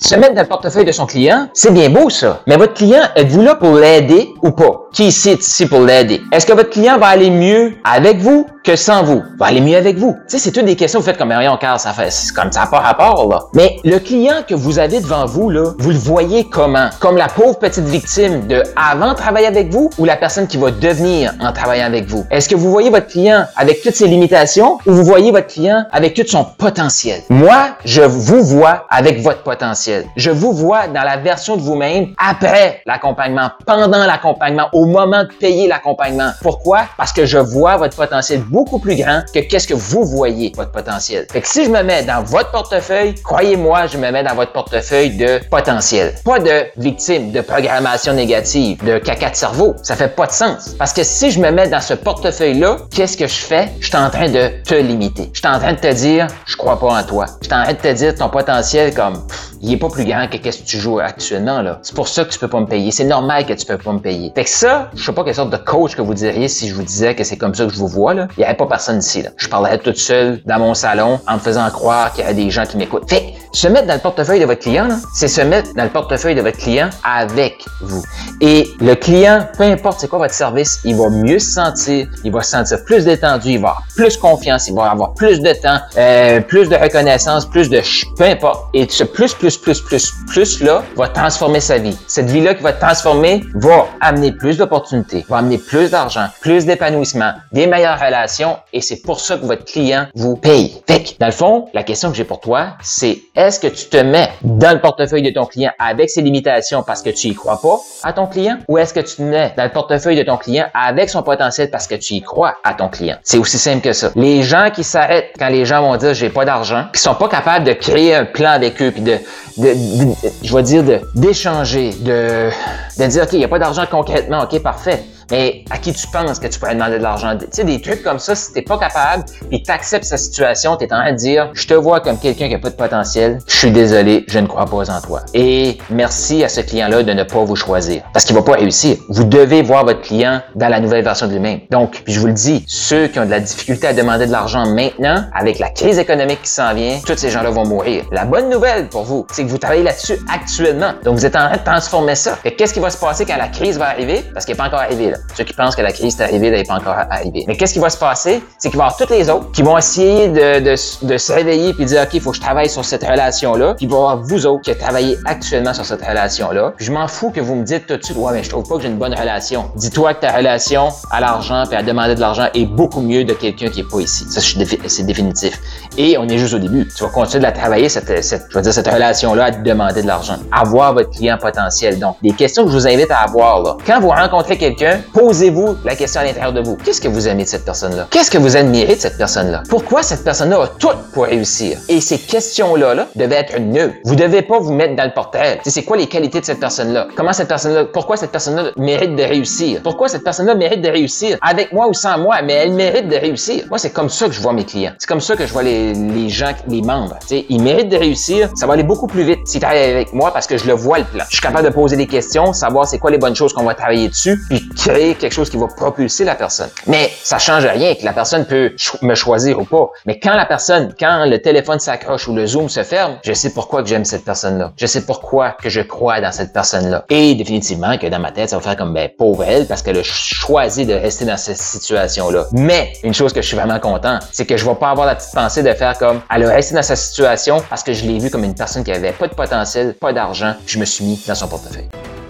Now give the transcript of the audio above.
se mettre dans le portefeuille de son client, c'est bien beau ça. Mais votre client, êtes-vous là pour l'aider ou pas? Qui est ici pour l'aider? Est-ce que votre client va aller mieux avec vous que sans vous? Va aller mieux avec vous? Tu sais, c'est toutes des questions que vous faites comme rien car ça fait, comme ça par rapport, là. Mais le client que vous avez devant vous, là, vous le voyez comment? Comme la pauvre petite victime de avant de travailler avec vous ou la personne qui va devenir en travaillant avec vous? Est-ce que vous voyez votre client avec toutes ses limitations ou vous voyez votre client avec tout son potentiel? Moi, je vous vois avec votre potentiel. Je vous vois dans la version de vous-même après l'accompagnement, pendant l'accompagnement, moment de payer l'accompagnement. Pourquoi? Parce que je vois votre potentiel beaucoup plus grand que qu'est-ce que vous voyez, votre potentiel. Fait que si je me mets dans votre portefeuille, croyez-moi, je me mets dans votre portefeuille de potentiel. Pas de victime, de programmation négative, de caca de cerveau. Ça fait pas de sens. Parce que si je me mets dans ce portefeuille-là, qu'est-ce que je fais? Je suis en train de te limiter. Je suis en train de te dire, je crois pas en toi. Je suis en train de te dire ton potentiel comme, il est pas plus grand que qu'est-ce que tu joues actuellement, là. C'est pour ça que tu peux pas me payer. C'est normal que tu peux pas me payer. Fait que ça, je sais pas quelle sorte de coach que vous diriez si je vous disais que c'est comme ça que je vous vois, là. Il y avait pas personne ici, là. Je parlerais toute seule dans mon salon en me faisant croire qu'il y a des gens qui m'écoutent. Fait se mettre dans le portefeuille de votre client, c'est se mettre dans le portefeuille de votre client avec vous. Et le client, peu importe c'est quoi votre service, il va mieux se sentir, il va se sentir plus détendu, il va avoir plus confiance, il va avoir plus de temps, euh, plus de reconnaissance, plus de peu importe. Et ce plus, plus, plus, plus, plus là va transformer sa vie. Cette vie-là qui va transformer va amener plus d'opportunités, va amener plus d'argent, plus d'épanouissement, des meilleures relations et c'est pour ça que votre client vous paye. Fait que, dans le fond, la question que j'ai pour toi, c'est est-ce que tu te mets dans le portefeuille de ton client avec ses limitations parce que tu y crois pas à ton client ou est-ce que tu te mets dans le portefeuille de ton client avec son potentiel parce que tu y crois à ton client? C'est aussi simple que ça. Les gens qui s'arrêtent quand les gens vont dire j'ai pas d'argent, qui sont pas capables de créer un plan avec eux puis de, de, je vais dire d'échanger, de, de dire OK, il n'y a pas d'argent concrètement, OK, parfait. Mais à qui tu penses que tu pourrais demander de l'argent? Tu sais, des trucs comme ça, si t'es pas capable et t'acceptes sa situation, t'es en train de dire, je te vois comme quelqu'un qui a pas de potentiel, je suis désolé, je ne crois pas en toi. Et merci à ce client-là de ne pas vous choisir. Parce qu'il va pas réussir. Vous devez voir votre client dans la nouvelle version de lui-même. Donc, puis je vous le dis, ceux qui ont de la difficulté à demander de l'argent maintenant, avec la crise économique qui s'en vient, tous ces gens-là vont mourir. La bonne nouvelle pour vous, c'est que vous travaillez là-dessus actuellement. Donc, vous êtes en train de transformer ça. Qu'est-ce qui va se passer quand la crise va arriver? Parce qu'elle n'est pas encore arrivée, là. Ceux qui pensent que la crise est arrivée, n'est pas encore arrivée. Mais qu'est-ce qui va se passer? C'est qu'il va y avoir tous les autres qui vont essayer de, se réveiller puis dire, OK, il faut que je travaille sur cette relation-là. Puis il va y avoir vous autres qui travaillez actuellement sur cette relation-là. Puis je m'en fous que vous me dites tout de suite, ouais, mais je trouve pas que j'ai une bonne relation. Dis-toi que ta relation à l'argent puis à demander de l'argent est beaucoup mieux de quelqu'un qui est pas ici. Ça, c'est définitif. Et on est juste au début. Tu vas continuer de la travailler, cette, je dire, cette relation-là à demander de l'argent. Avoir votre client potentiel. Donc, des questions que je vous invite à avoir, là. Quand vous rencontrez quelqu'un, posez-vous la question à l'intérieur de vous. Qu'est-ce que vous aimez de cette personne-là? Qu'est-ce que vous admirez de cette personne-là? Pourquoi cette personne-là a tout pour réussir? Et ces questions-là, là, devaient être neutres. Vous devez pas vous mettre dans le portrait. C'est quoi les qualités de cette personne-là? Comment cette personne-là, pourquoi cette personne-là mérite de réussir? Pourquoi cette personne-là mérite de réussir? Avec moi ou sans moi, mais elle mérite de réussir. Moi, c'est comme ça que je vois mes clients. C'est comme ça que je vois les, les gens, les membres. sais, ils méritent de réussir. Ça va aller beaucoup plus vite s'ils travaillent avec moi parce que je le vois le plan. Je suis capable de poser des questions, savoir c'est quoi les bonnes choses qu'on va travailler dessus, puis créer quelque chose qui va propulser la personne. Mais ça change rien que la personne peut me choisir ou pas. Mais quand la personne, quand le téléphone s'accroche ou le zoom se ferme, je sais pourquoi que j'aime cette personne-là. Je sais pourquoi que je crois dans cette personne-là. Et définitivement que dans ma tête, ça va faire comme ben pauvre elle parce qu'elle a choisi de rester dans cette situation-là. Mais une chose que je suis vraiment content, c'est que je vais pas avoir la petite pensée de faire comme elle a resté dans sa situation parce que je l'ai vu comme une personne qui avait pas de potentiel, pas d'argent, je me suis mis dans son portefeuille